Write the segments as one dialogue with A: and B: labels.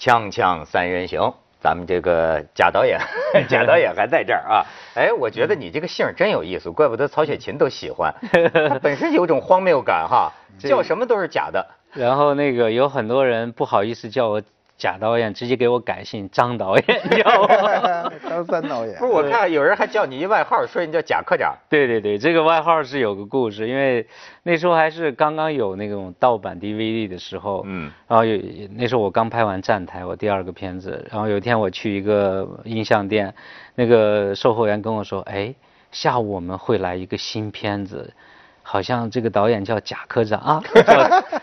A: 锵锵三人行，咱们这个贾导演，贾导演还在这儿啊。哎，我觉得你这个姓真有意思，怪不得曹雪芹都喜欢。他本身有种荒谬感哈，叫什么都是假的。
B: 然后那个有很多人不好意思叫我。贾导演直接给我改姓张导演，叫
C: 张三导演。
A: 不是，我看有人还叫你一外号，说你叫贾科长。
B: 对对对，这个外号是有个故事，因为那时候还是刚刚有那种盗版 DVD 的时候，嗯，然后有那时候我刚拍完《站台》，我第二个片子，然后有一天我去一个音像店，那个售货员跟我说，哎，下午我们会来一个新片子。好像这个导演叫贾科长 啊，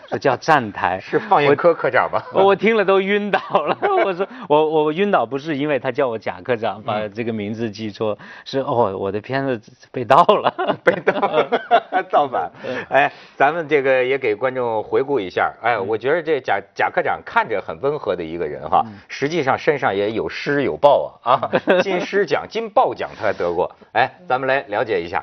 B: 说叫站台
A: 是放映科科长吧？
B: 我听了都晕倒了。我说我我晕倒不是因为他叫我贾科长，把这个名字记错，是哦我的片子被盗了，
A: 被盗了盗版。哎，咱们这个也给观众回顾一下。哎，我觉得这贾贾科长看着很温和的一个人哈，实际上身上也有诗有报啊啊，金狮奖、金豹奖他还得过。哎，咱们来了解一下。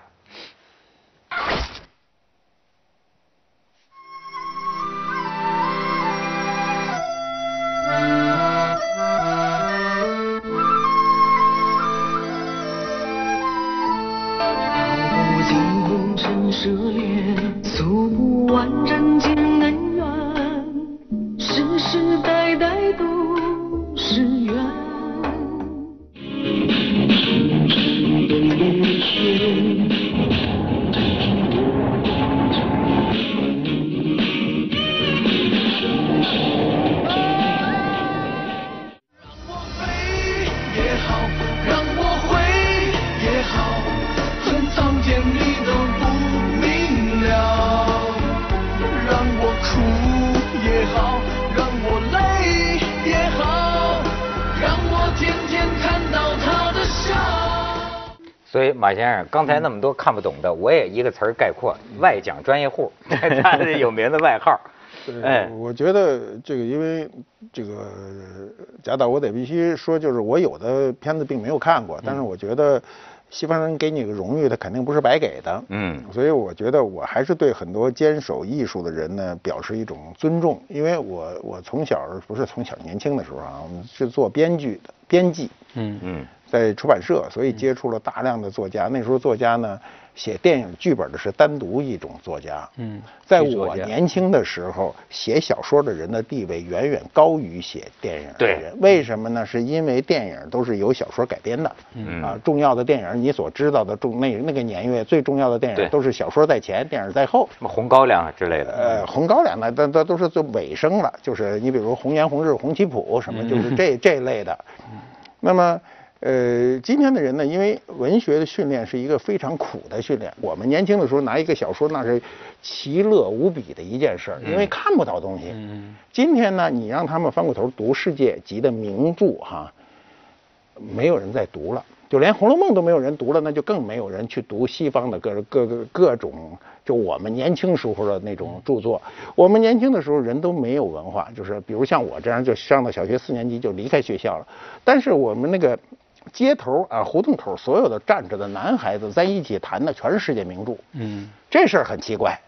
A: 热恋诉不完人先生刚才那么多看不懂的，我也一个词儿概括：外讲专业户，他是有名的外号。
C: 哎，我觉得这个因为这个贾导，我得必须说，就是我有的片子并没有看过，但是我觉得西方人给你个荣誉，他肯定不是白给的。嗯，所以我觉得我还是对很多坚守艺术的人呢表示一种尊重，因为我我从小不是从小年轻的时候啊，我们是做编剧的编辑。嗯嗯。在出版社，所以接触了大量的作家。那时候作家呢，写电影剧本的是单独一种作家。嗯，在我年轻的时候，写小说的人的地位远远高于写电影的人。为什么呢？是因为电影都是由小说改编的。嗯啊，重要的电影，你所知道的重那那个年月最重要的电影，都是小说在前，电影在后。
A: 什么红高粱之类的。
C: 呃，红高粱呢，那那都是最尾声了。就是你比如红颜红日红旗谱什么，就是这这类的。那么。呃，今天的人呢，因为文学的训练是一个非常苦的训练。我们年轻的时候拿一个小说，那是其乐无比的一件事儿，因为看不到东西。今天呢，你让他们翻过头读世界级的名著，哈，没有人再读了，就连《红楼梦》都没有人读了，那就更没有人去读西方的各各各各种。就我们年轻时候的那种著作，我们年轻的时候人都没有文化，就是比如像我这样，就上到小学四年级就离开学校了。但是我们那个。街头啊，胡同口所有的站着的男孩子在一起谈的全是世界名著。嗯，这事儿很奇怪，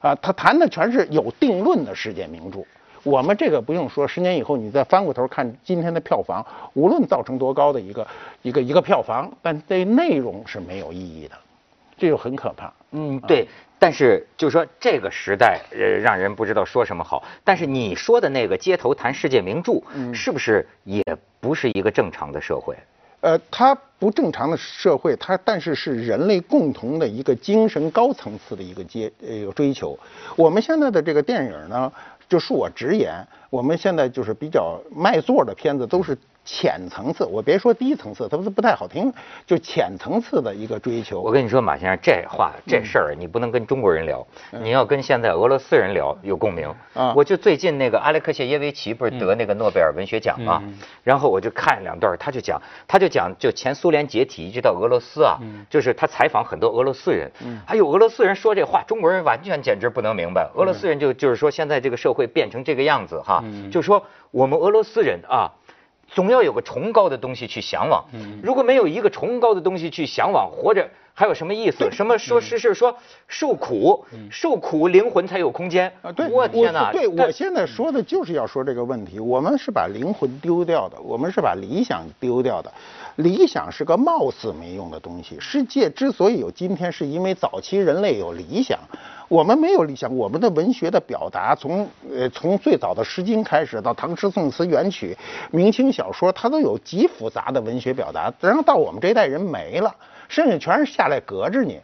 C: 啊，他谈的全是有定论的世界名著。我们这个不用说，十年以后你再翻过头看今天的票房，无论造成多高的一个一个一个票房，但对内容是没有意义的，这就很可怕。
A: 嗯，对。但是就说这个时代，呃，让人不知道说什么好。但是你说的那个街头谈世界名著，是不是也不是一个正常的社会？
C: 呃，它不正常的社会，它但是是人类共同的一个精神高层次的一个阶呃追求。我们现在的这个电影呢，就恕我直言，我们现在就是比较卖座的片子都是。浅层次，我别说低层次，它不是不太好听，就浅层次的一个追求。
A: 我跟你说，马先生，这话这事儿你不能跟中国人聊，你要跟现在俄罗斯人聊有共鸣。啊，我就最近那个阿列克谢耶维奇不是得那个诺贝尔文学奖吗？然后我就看两段，他就讲，他就讲，就前苏联解体一直到俄罗斯啊，就是他采访很多俄罗斯人，还有俄罗斯人说这话，中国人完全简直不能明白。俄罗斯人就就是说现在这个社会变成这个样子哈，就说我们俄罗斯人啊。总要有个崇高的东西去向往，如果没有一个崇高的东西去向往，活着还有什么意思？什么说是是说受苦，受苦灵魂才有空间
C: 啊！对，我天哪！对我现在说的就是要说这个问题。我们是把灵魂丢掉的，我们是把理想丢掉的。理想是个貌似没用的东西。世界之所以有今天，是因为早期人类有理想。我们没有理想，我们的文学的表达，从呃从最早的《诗经》开始，到唐诗宋词元曲、明清小说，它都有极复杂的文学表达。然后到我们这一代人没了。剩下全是下来隔着你。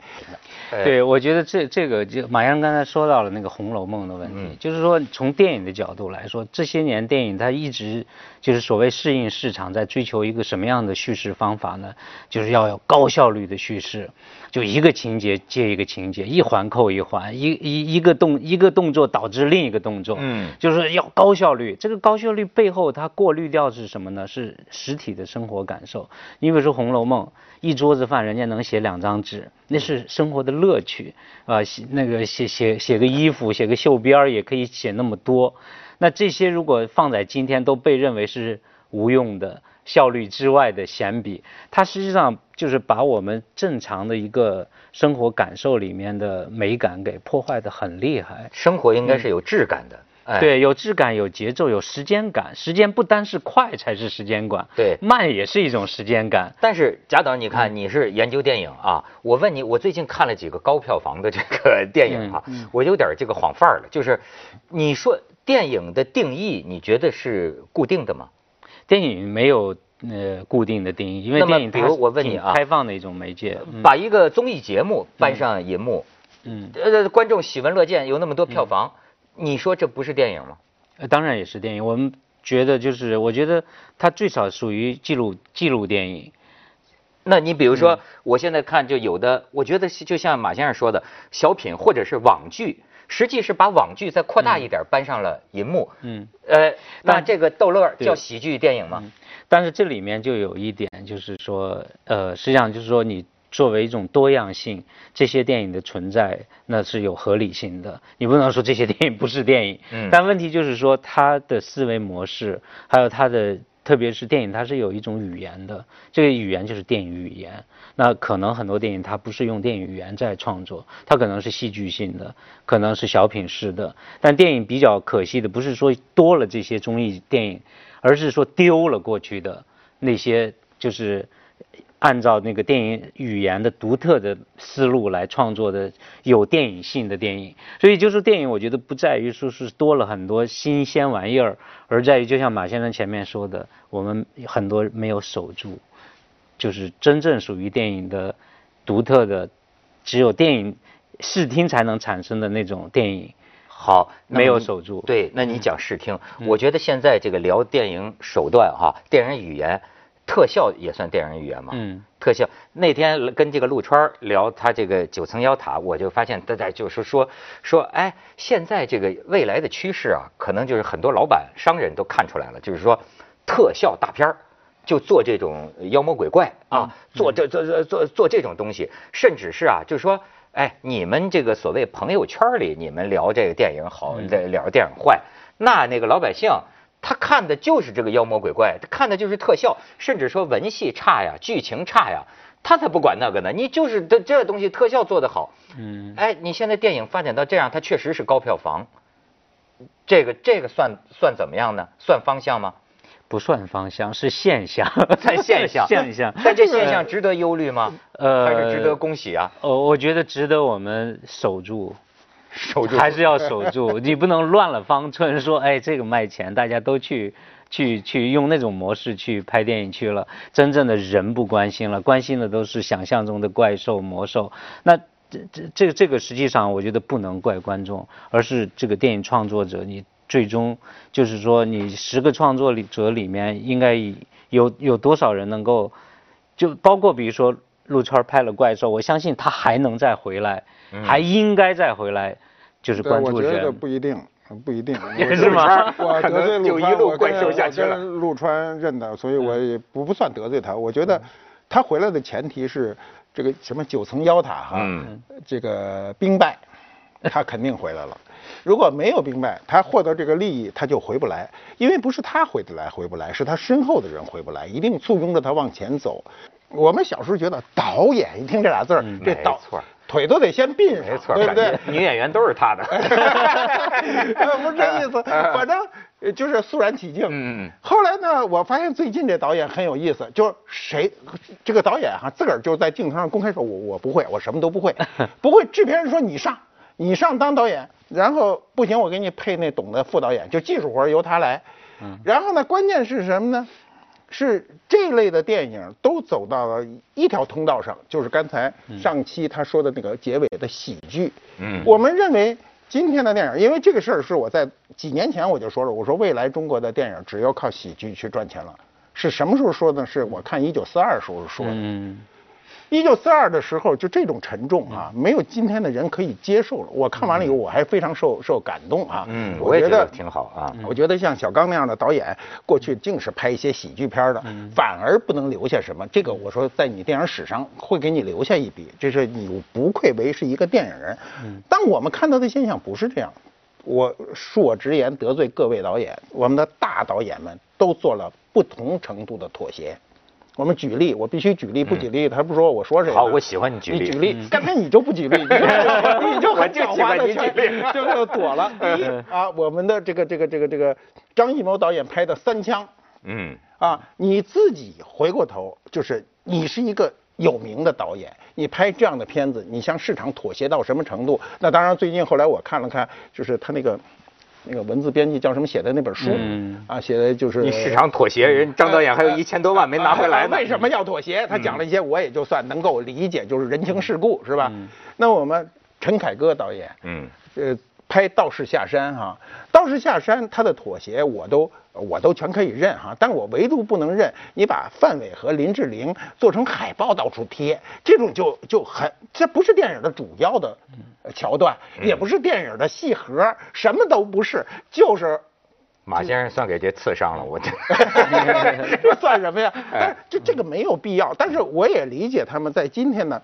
B: 对，我觉得这这个就马洋刚才说到了那个《红楼梦》的问题，就是说从电影的角度来说，这些年电影它一直就是所谓适应市场，在追求一个什么样的叙事方法呢？就是要有高效率的叙事，就一个情节接一个情节，一环扣一环，一一一个动一个动作导致另一个动作，嗯，就是要高效率。这个高效率背后它过滤掉是什么呢？是实体的生活感受。你比如说《红楼梦》。一桌子饭，人家能写两张纸，那是生活的乐趣啊！写那个写写写个衣服，写个袖边儿，也可以写那么多。那这些如果放在今天，都被认为是无用的、效率之外的闲笔。它实际上就是把我们正常的一个生活感受里面的美感给破坏的很厉害。
A: 生活应该是有质感的。
B: 对，有质感，有节奏，有时间感。时间不单是快才是时间感，
A: 对，
B: 慢也是一种时间感。
A: 但是贾导，你看你是研究电影啊，我问你，我最近看了几个高票房的这个 电影啊，我有点这个晃范儿了。就是你说电影的定义，你觉得是固定的吗？
B: 电影没有呃固定的定义，因为电影
A: 比如我问你啊，
B: 开放的一种媒介，
A: 把一个综艺节目搬上银幕，嗯，呃，观众喜闻乐见，有那么多票房。你说这不是电影吗？
B: 呃，当然也是电影。我们觉得就是，我觉得它最少属于记录记录电影。
A: 那你比如说，我现在看就有的，我觉得就像马先生说的，小品或者是网剧，实际是把网剧再扩大一点搬上了银幕。嗯。呃，那这个逗乐叫喜剧电影吗？
B: 但是这里面就有一点，就是说，呃，实际上就是说你。作为一种多样性，这些电影的存在那是有合理性的。你不能说这些电影不是电影，嗯。但问题就是说，它的思维模式，还有它的，特别是电影，它是有一种语言的。这个语言就是电影语言。那可能很多电影它不是用电影语言在创作，它可能是戏剧性的，可能是小品式的。但电影比较可惜的不是说多了这些综艺电影，而是说丢了过去的那些就是。按照那个电影语言的独特的思路来创作的有电影性的电影，所以就是电影，我觉得不在于说是多了很多新鲜玩意儿，而在于就像马先生前面说的，我们很多没有守住，就是真正属于电影的独特的，只有电影视听才能产生的那种电影。
A: 好，
B: 没有守住。
A: 对，那你讲视听，我觉得现在这个聊电影手段哈，电影语言。特效也算电影语言嘛？嗯，特效那天跟这个陆川聊他这个九层妖塔，我就发现大家就是说说，哎，现在这个未来的趋势啊，可能就是很多老板商人都看出来了，就是说特效大片儿就做这种妖魔鬼怪啊，做这做做做做这种东西，甚至是啊，就是说，哎，你们这个所谓朋友圈里，你们聊这个电影好，聊电影坏，那那个老百姓。他看的就是这个妖魔鬼怪，他看的就是特效，甚至说文戏差呀，剧情差呀，他才不管那个呢。你就是这这东西特效做得好，嗯，哎，你现在电影发展到这样，它确实是高票房，这个这个算算怎么样呢？算方向吗？
B: 不算方向，是现象，
A: 算现象，
B: 现象。
A: 但这现象值得忧虑吗？呃，还是值得恭喜啊？
B: 呃，我觉得值得我们守住。
A: 守住
B: 还是要守住，你不能乱了方寸，说哎这个卖钱，大家都去去去用那种模式去拍电影去了，真正的人不关心了，关心的都是想象中的怪兽魔兽。那这这这个这个实际上我觉得不能怪观众，而是这个电影创作者，你最终就是说你十个创作者里面应该有有多少人能够，就包括比如说陆川拍了怪兽，我相信他还能再回来。还应该再回来，就是关注
C: 我觉得不一定，不一定。
B: 也是吗？
C: 我得罪陆
A: 川，我
C: 跟陆川认的，所以我也不不算得罪他。我觉得他回来的前提是这个什么九层妖塔哈，这个兵败，他肯定回来了。如果没有兵败，他获得这个利益他就回不来，因为不是他回得来回不来，是他身后的人回不来，一定簇拥着他往前走。我们小时候觉得导演一听这俩字儿，这导
A: 错。
C: 腿都得先并
A: 没错，
C: 对不对？
A: 女演员都是他的，
C: 不是这意思。反正就是肃然起敬。嗯后来呢，我发现最近这导演很有意思，就是谁这个导演哈，自个儿就在镜头上公开说，我我不会，我什么都不会，不会。制片人说你上，你上当导演，然后不行，我给你配那懂的副导演，就技术活由他来。嗯。然后呢，关键是什么呢？是这类的电影都走到了一条通道上，就是刚才上期他说的那个结尾的喜剧。嗯，我们认为今天的电影，因为这个事儿是我在几年前我就说了，我说未来中国的电影只要靠喜剧去赚钱了。是什么时候说的？是我看《一九四二》时候说的。嗯。一九四二的时候，就这种沉重啊，没有今天的人可以接受了。我看完了以后，我还非常受受感动啊。
A: 嗯，我也觉得挺好啊。
C: 我觉得像小刚那样的导演，过去净是拍一些喜剧片的，反而不能留下什么。这个我说，在你电影史上会给你留下一笔，这是你不愧为是一个电影人。嗯。但我们看到的现象不是这样。我恕我直言，得罪各位导演，我们的大导演们都做了不同程度的妥协。我们举例，我必须举例，不举例他不说我说谁。
A: 好，我喜欢你举例。
C: 你举例，刚才你就不举例，你就很狡猾的举例，就躲了。第一啊，我们的这个这个这个这个张艺谋导演拍的《三枪》，嗯，啊，你自己回过头，就是你是一个有名的导演，你拍这样的片子，你向市场妥协到什么程度？那当然，最近后来我看了看，就是他那个。那个文字编辑叫什么写的那本书啊，写的就是
A: 你市场妥协，人张导演还有一千多万没拿回来
C: 呢。为什么要妥协？他讲了一些，我也就算能够理解，就是人情世故，是吧？那我们陈凯歌导演，嗯，呃。拍道士下山哈，道士下山他的妥协我都我都全可以认哈，但我唯独不能认你把范伟和林志玲做成海报到处贴，这种就就很这不是电影的主要的桥段，也不是电影的戏核，什么都不是，就是
A: 马先生算给这刺伤了，我
C: 这 这算什么呀？这这个没有必要，但是我也理解他们在今天呢。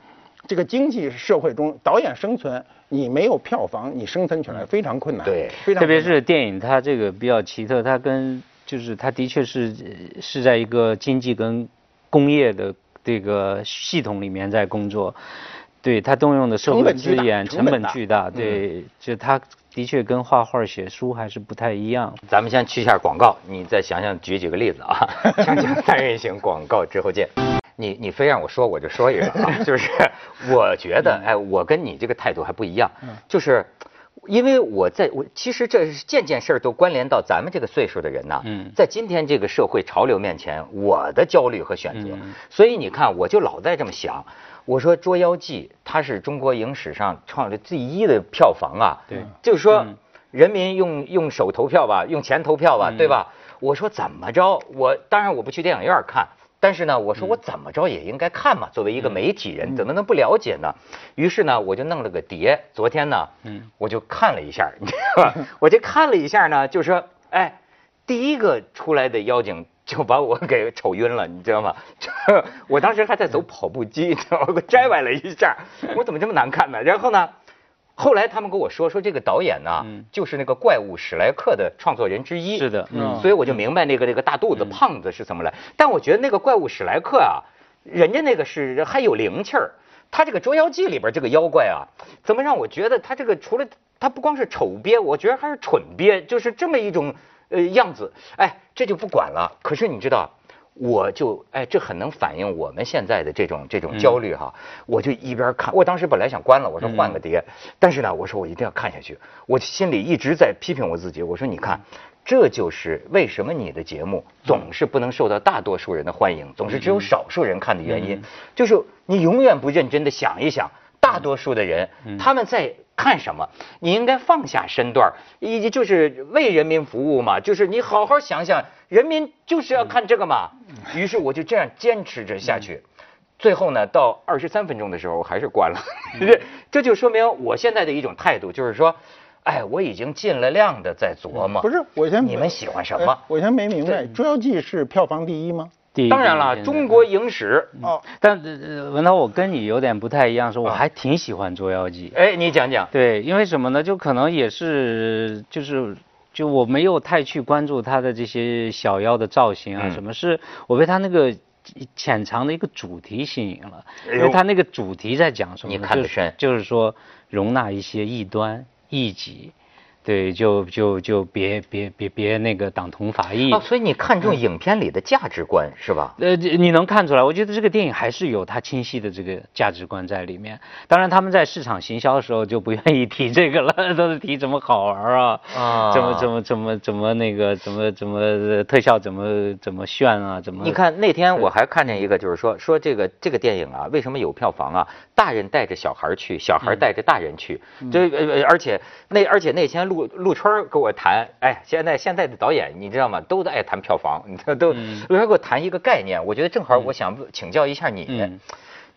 C: 这个经济社会中，导演生存，你没有票房，你生存起来非常困难。
A: 对，
B: 特别是电影，它这个比较奇特，它跟就是它的确是是在一个经济跟工业的这个系统里面在工作。对，它动用的社会资源成本巨大。对，就它的确跟画画写书还是不太一样。
A: 咱们先去一下广告，你再想想举几个例子啊。锵锵三人行，广告之后见。你你非让我说，我就说一个啊，就是我觉得，哎，我跟你这个态度还不一样，就是因为我在我其实这件件事儿都关联到咱们这个岁数的人呐，在今天这个社会潮流面前，我的焦虑和选择，所以你看，我就老在这么想，我说《捉妖记》它是中国影史上创的第一的票房啊，
B: 对，
A: 就是说人民用用手投票吧，用钱投票吧，对吧？我说怎么着，我当然我不去电影院看。但是呢，我说我怎么着也应该看嘛，作为一个媒体人，怎么能不了解呢？于是呢，我就弄了个碟，昨天呢，嗯，我就看了一下，你知道吧？我这看了一下呢，就说，哎，第一个出来的妖精就把我给瞅晕了，你知道吗？我当时还在走跑步机，你知道吗我摘歪了一下，我怎么这么难看呢？然后呢？后来他们跟我说说这个导演呢，就是那个怪物史莱克的创作人之一。
B: 是的，
A: 所以我就明白那个那个大肚子胖子是怎么来。但我觉得那个怪物史莱克啊，人家那个是还有灵气儿。他这个捉妖记里边这个妖怪啊，怎么让我觉得他这个除了他不光是丑鳖，我觉得还是蠢鳖，就是这么一种呃样子。哎，这就不管了。可是你知道？我就哎，这很能反映我们现在的这种这种焦虑哈。我就一边看，我当时本来想关了，我说换个碟，但是呢，我说我一定要看下去。我心里一直在批评我自己，我说你看，这就是为什么你的节目总是不能受到大多数人的欢迎，总是只有少数人看的原因，就是你永远不认真的想一想，大多数的人他们在。看什么？你应该放下身段，以及就是为人民服务嘛。就是你好好想想，人民就是要看这个嘛。于是我就这样坚持着下去，最后呢，到二十三分钟的时候，我还是关了。这就说明我现在的一种态度，就是说，哎，我已经尽了量的在琢磨。
C: 不是，我先
A: 你们喜欢什么？
C: 我先没明白，《捉妖记》是票房第一吗？
A: 当然了，中国影史
B: 哦。但文涛，我跟你有点不太一样，说我还挺喜欢《捉妖记》。
A: 哎，你讲讲。
B: 对，因为什么呢？就可能也是，就是就我没有太去关注他的这些小妖的造型啊，什么是？我被他那个潜藏的一个主题吸引了，因为他那个主题在讲什么？
A: 你看得深，
B: 就是说容纳一些异端异己。对，就就就别别别别那个党同伐异。
A: 哦，所以你看重影片里的价值观是吧？
B: 呃，你能看出来？我觉得这个电影还是有它清晰的这个价值观在里面。当然，他们在市场行销的时候就不愿意提这个了，都是提怎么好玩啊，啊，怎么怎么怎么怎么那个怎么怎么特效怎么怎么炫啊，怎么？
A: 你看那天我还看见一个，就是说说这个这个电影啊，为什么有票房啊？大人带着小孩去，小孩带着大人去，这呃而且那而且那天。陆陆川跟我谈，哎，现在现在的导演你知道吗？都在爱谈票房，你都陆春给我谈一个概念，我觉得正好我想请教一下你，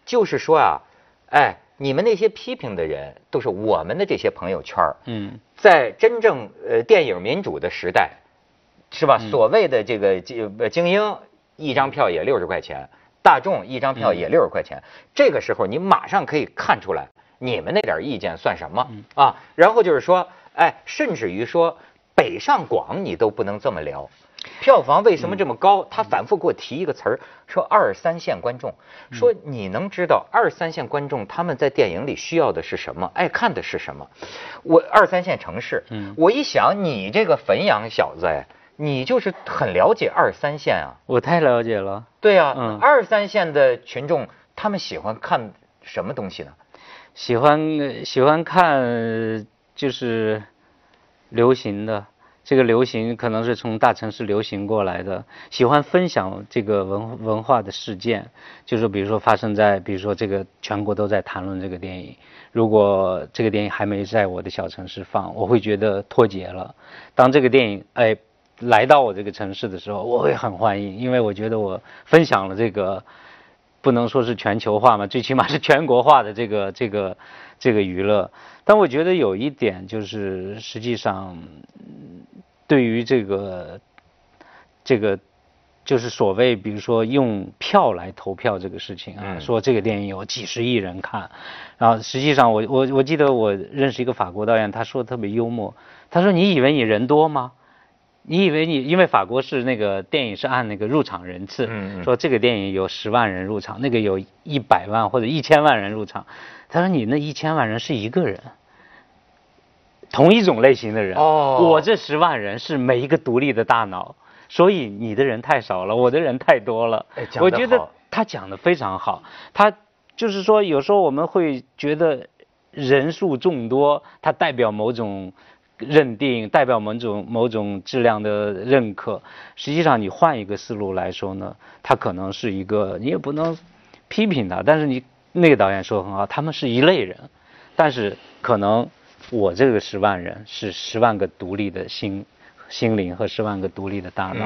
A: 就是说啊，哎，你们那些批评的人都是我们的这些朋友圈嗯，在真正呃电影民主的时代，是吧？所谓的这个精精英一张票也六十块钱，大众一张票也六十块钱，这个时候你马上可以看出来，你们那点意见算什么啊？然后就是说。哎，甚至于说北上广你都不能这么聊，票房为什么这么高？他反复给我提一个词儿，说二三线观众，说你能知道二三线观众他们在电影里需要的是什么，爱看的是什么？我二三线城市，嗯，我一想你这个汾阳小子哎，你就是很了解二三线啊，
B: 我太了解了。
A: 对啊，嗯，二三线的群众他们喜欢看什么东西呢？
B: 喜欢喜欢看。就是流行的，这个流行可能是从大城市流行过来的，喜欢分享这个文文化的事件，就是比如说发生在，比如说这个全国都在谈论这个电影，如果这个电影还没在我的小城市放，我会觉得脱节了。当这个电影哎来到我这个城市的时候，我会很欢迎，因为我觉得我分享了这个。不能说是全球化嘛，最起码是全国化的这个这个这个娱乐。但我觉得有一点就是，实际上对于这个这个就是所谓，比如说用票来投票这个事情啊，说这个电影有几十亿人看，然后实际上我我我记得我认识一个法国导演，他说的特别幽默，他说你以为你人多吗？你以为你因为法国是那个电影是按那个入场人次，说这个电影有十万人入场，那个有一百万或者一千万人入场。他说你那一千万人是一个人，同一种类型的人。哦，我这十万人是每一个独立的大脑，所以你的人太少了，我的人太多了。我觉得他讲的非常好，他就是说有时候我们会觉得人数众多，它代表某种。认定代表某种某种质量的认可，实际上你换一个思路来说呢，他可能是一个，你也不能批评他，但是你那个导演说很好，他们是一类人，但是可能我这个十万人是十万个独立的心。心灵和十万个独立的大脑，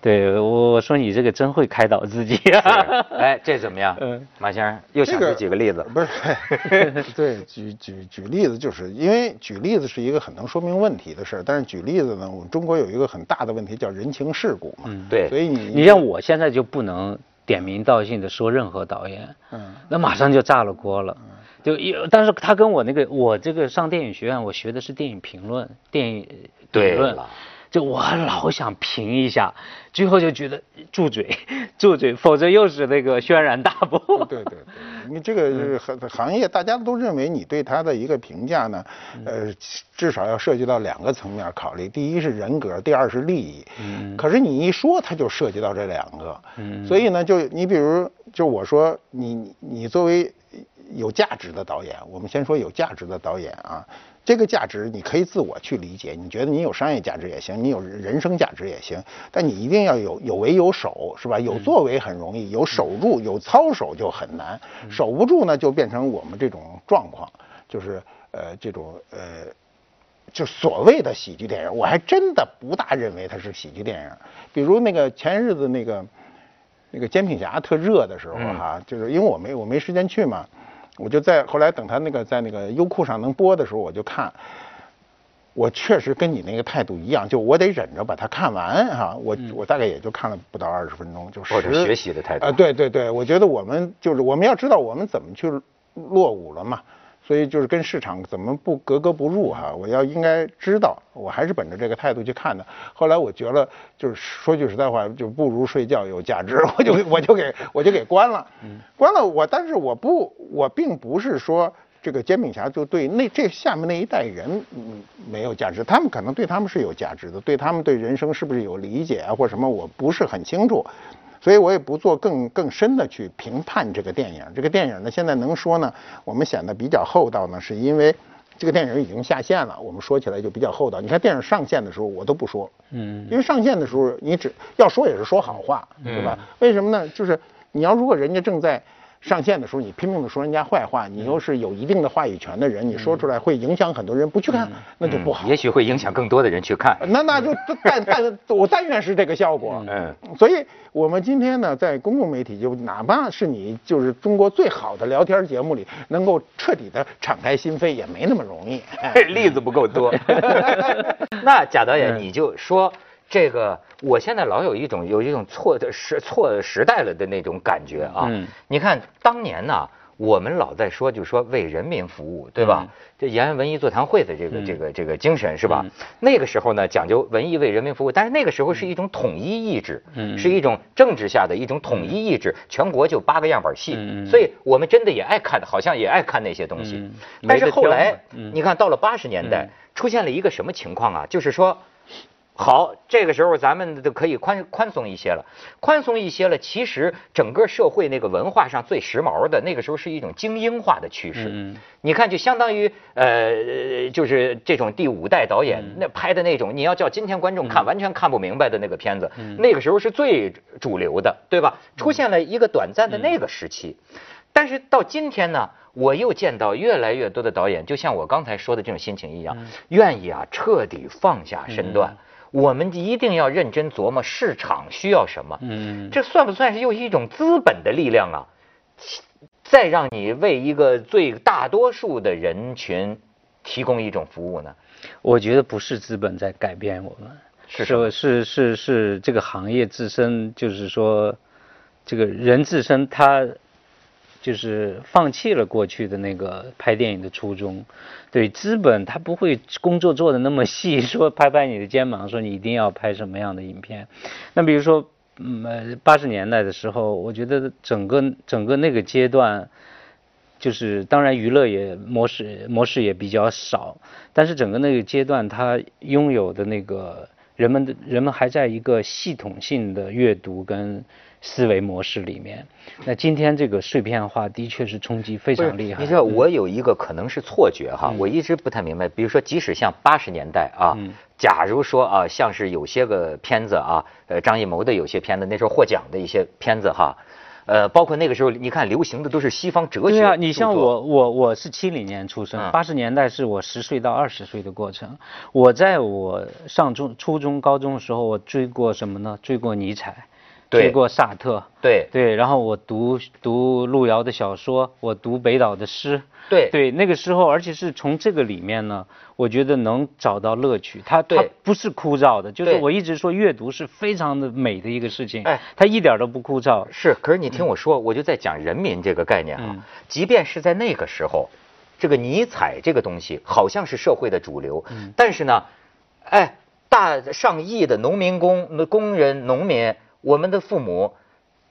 B: 对我说你这个真会开导自己
A: 啊！哎，这怎么样？嗯，马先生又想出几个例子？
C: 不是，对，举举举例子，就是因为举例子是一个很能说明问题的事儿。但是举例子呢，我们中国有一个很大的问题叫人情世故嘛。嗯，
A: 对。
C: 所以你
B: 你像我现在就不能点名道姓的说任何导演，嗯，那马上就炸了锅了。就一，但是他跟我那个，我这个上电影学院，我学的是电影评论，电影
A: 评
B: 论。就我老想评一下，最后就觉得住嘴，住嘴，否则又是那个轩然大波。
C: 对对对，你这个行行业，大家都认为你对他的一个评价呢，呃，至少要涉及到两个层面考虑，第一是人格，第二是利益。嗯。可是你一说，他就涉及到这两个。嗯。所以呢，就你比如，就我说你你作为有价值的导演，我们先说有价值的导演啊。这个价值你可以自我去理解，你觉得你有商业价值也行，你有人生价值也行，但你一定要有有为有守，是吧？有作为很容易，有守住有操守就很难。守不住呢，就变成我们这种状况，就是呃这种呃，就所谓的喜剧电影，我还真的不大认为它是喜剧电影。比如那个前日子那个那个《煎饼侠》特热的时候哈，就是因为我没我没时间去嘛。我就在后来等他那个在那个优酷上能播的时候，我就看。我确实跟你那个态度一样，就我得忍着把它看完哈。我我大概也就看了不到二十分钟，就
A: 或者学习的态度
C: 啊。对对对，我觉得我们就是我们要知道我们怎么去落伍了嘛。所以就是跟市场怎么不格格不入哈？我要应该知道，我还是本着这个态度去看的。后来我觉得，就是说句实在话，就不如睡觉有价值，我就我就给我就给关了。关了我，但是我不，我并不是说这个煎饼侠就对那这下面那一代人嗯没有价值，他们可能对他们是有价值的，对他们对人生是不是有理解啊或什么，我不是很清楚。所以我也不做更更深的去评判这个电影。这个电影呢，现在能说呢，我们显得比较厚道呢，是因为这个电影已经下线了，我们说起来就比较厚道。你看电影上线的时候，我都不说，嗯，因为上线的时候你只要说也是说好话，对吧？为什么呢？就是你要如果人家正在。上线的时候，你拼命的说人家坏话，你又是有一定的话语权的人，你说出来会影响很多人不去看，那就不好。
A: 也许会影响更多的人去看。
C: 那那就但但我但愿是这个效果。嗯。所以我们今天呢，在公共媒体，就哪怕是你就是中国最好的聊天节目里，能够彻底的敞开心扉，也没那么容易。
A: 例子不够多。那贾导演，你就说。这个，我现在老有一种有一种错的时错时代了的那种感觉啊。嗯。你看当年呢，我们老在说，就说为人民服务，对吧？这延安文艺座谈会的这个这个这个精神是吧？那个时候呢，讲究文艺为人民服务，但是那个时候是一种统一意志，是一种政治下的一种统一意志，全国就八个样板戏，所以我们真的也爱看，好像也爱看那些东西。但是后来，你看到了八十年代，出现了一个什么情况啊？就是说。好，这个时候咱们就可以宽宽松一些了，宽松一些了。其实整个社会那个文化上最时髦的那个时候是一种精英化的趋势。嗯，你看，就相当于呃，就是这种第五代导演那拍的那种，你要叫今天观众看完全看不明白的那个片子，那个时候是最主流的，对吧？出现了一个短暂的那个时期，但是到今天呢，我又见到越来越多的导演，就像我刚才说的这种心情一样，愿意啊彻底放下身段。我们一定要认真琢磨市场需要什么，嗯，这算不算是又一种资本的力量啊？再让你为一个最大多数的人群提供一种服务呢？
B: 我觉得不是资本在改变我们，是是是是这个行业自身，就是说，这个人自身他。就是放弃了过去的那个拍电影的初衷，对资本他不会工作做的那么细，说拍拍你的肩膀，说你一定要拍什么样的影片。那比如说，嗯，八十年代的时候，我觉得整个整个那个阶段，就是当然娱乐也模式模式也比较少，但是整个那个阶段，他拥有的那个人们的人们还在一个系统性的阅读跟。思维模式里面，那今天这个碎片化的确是冲击非常厉害。
A: 你知道，我有一个可能是错觉哈，我一直不太明白。比如说，即使像八十年代啊，假如说啊，像是有些个片子啊，呃，张艺谋的有些片子，那时候获奖的一些片子哈，呃，包括那个时候，你看流行的都是西方哲学。对
B: 啊，你像我，我我是七零年出生，八十年代是我十岁到二十岁的过程。我在我上中、初中、高中的时候，我追过什么呢？追过尼采。追过萨特，
A: 对。
B: 对，然后我读读路遥的小说，我读北岛的诗，
A: 对。
B: 对，那个时候，而且是从这个里面呢，我觉得能找到乐趣，它它不是枯燥的，就是我一直说阅读是非常的美的一个事情，哎，它一点都不枯燥。
A: 是，可是你听我说，我就在讲人民这个概念啊，即便是在那个时候，这个尼采这个东西好像是社会的主流，但是呢，哎，大上亿的农民工、工人、农民。我们的父母，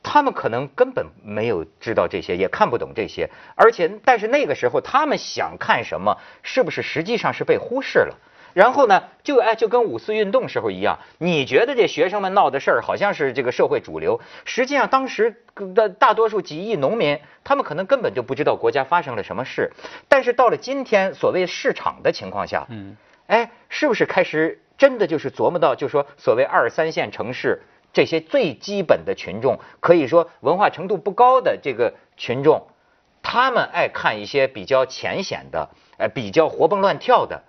A: 他们可能根本没有知道这些，也看不懂这些，而且，但是那个时候他们想看什么，是不是实际上是被忽视了？然后呢，就哎，就跟五四运动时候一样，你觉得这学生们闹的事儿好像是这个社会主流，实际上当时的大多数几亿农民，他们可能根本就不知道国家发生了什么事。但是到了今天，所谓市场的情况下，嗯，哎，是不是开始真的就是琢磨到，就说所谓二三线城市？这些最基本的群众，可以说文化程度不高的这个群众，他们爱看一些比较浅显的、呃比较活蹦乱跳的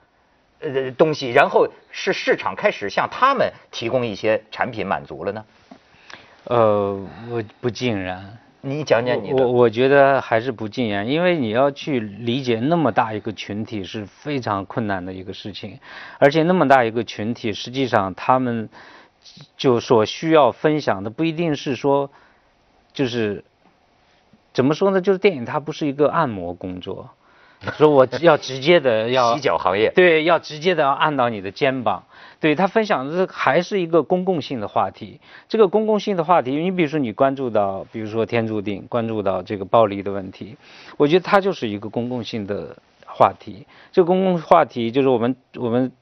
A: 呃东西，然后是市场开始向他们提供一些产品满足了呢？
B: 呃，我不尽然。
A: 你讲讲你
B: 的。我我觉得还是不尽然，因为你要去理解那么大一个群体是非常困难的一个事情，而且那么大一个群体，实际上他们。就所需要分享的不一定是说，就是怎么说呢？就是电影它不是一个按摩工作，说我要直接的要
A: 洗脚行业，
B: 对，要直接的要按到你的肩膀。对他分享的还是一个公共性的话题。这个公共性的话题，你比如说你关注到，比如说天注定，关注到这个暴力的问题，我觉得它就是一个公共性的话题。这个公共话题就是我们我们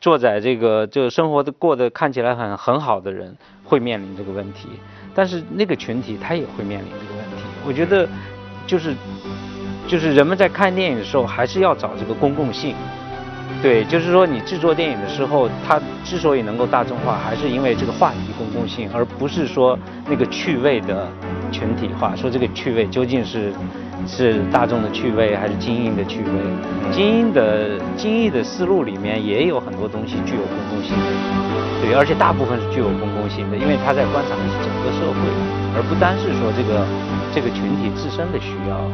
B: 坐在这个这个生活的过得看起来很很好的人会面临这个问题，但是那个群体他也会面临这个问题。我觉得就是就是人们在看电影的时候，还是要找这个公共性。对，就是说你制作电影的时候，它之所以能够大众化，还是因为这个话题公共性，而不是说那个趣味的群体化。说这个趣味究竟是是大众的趣味，还是精英的趣味？精英的精英的思路里面也有很多东西具有公共性，对，而且大部分是具有公共性的，因为他在观察的是整个社会，而不单是说这个这个群体自身的需要。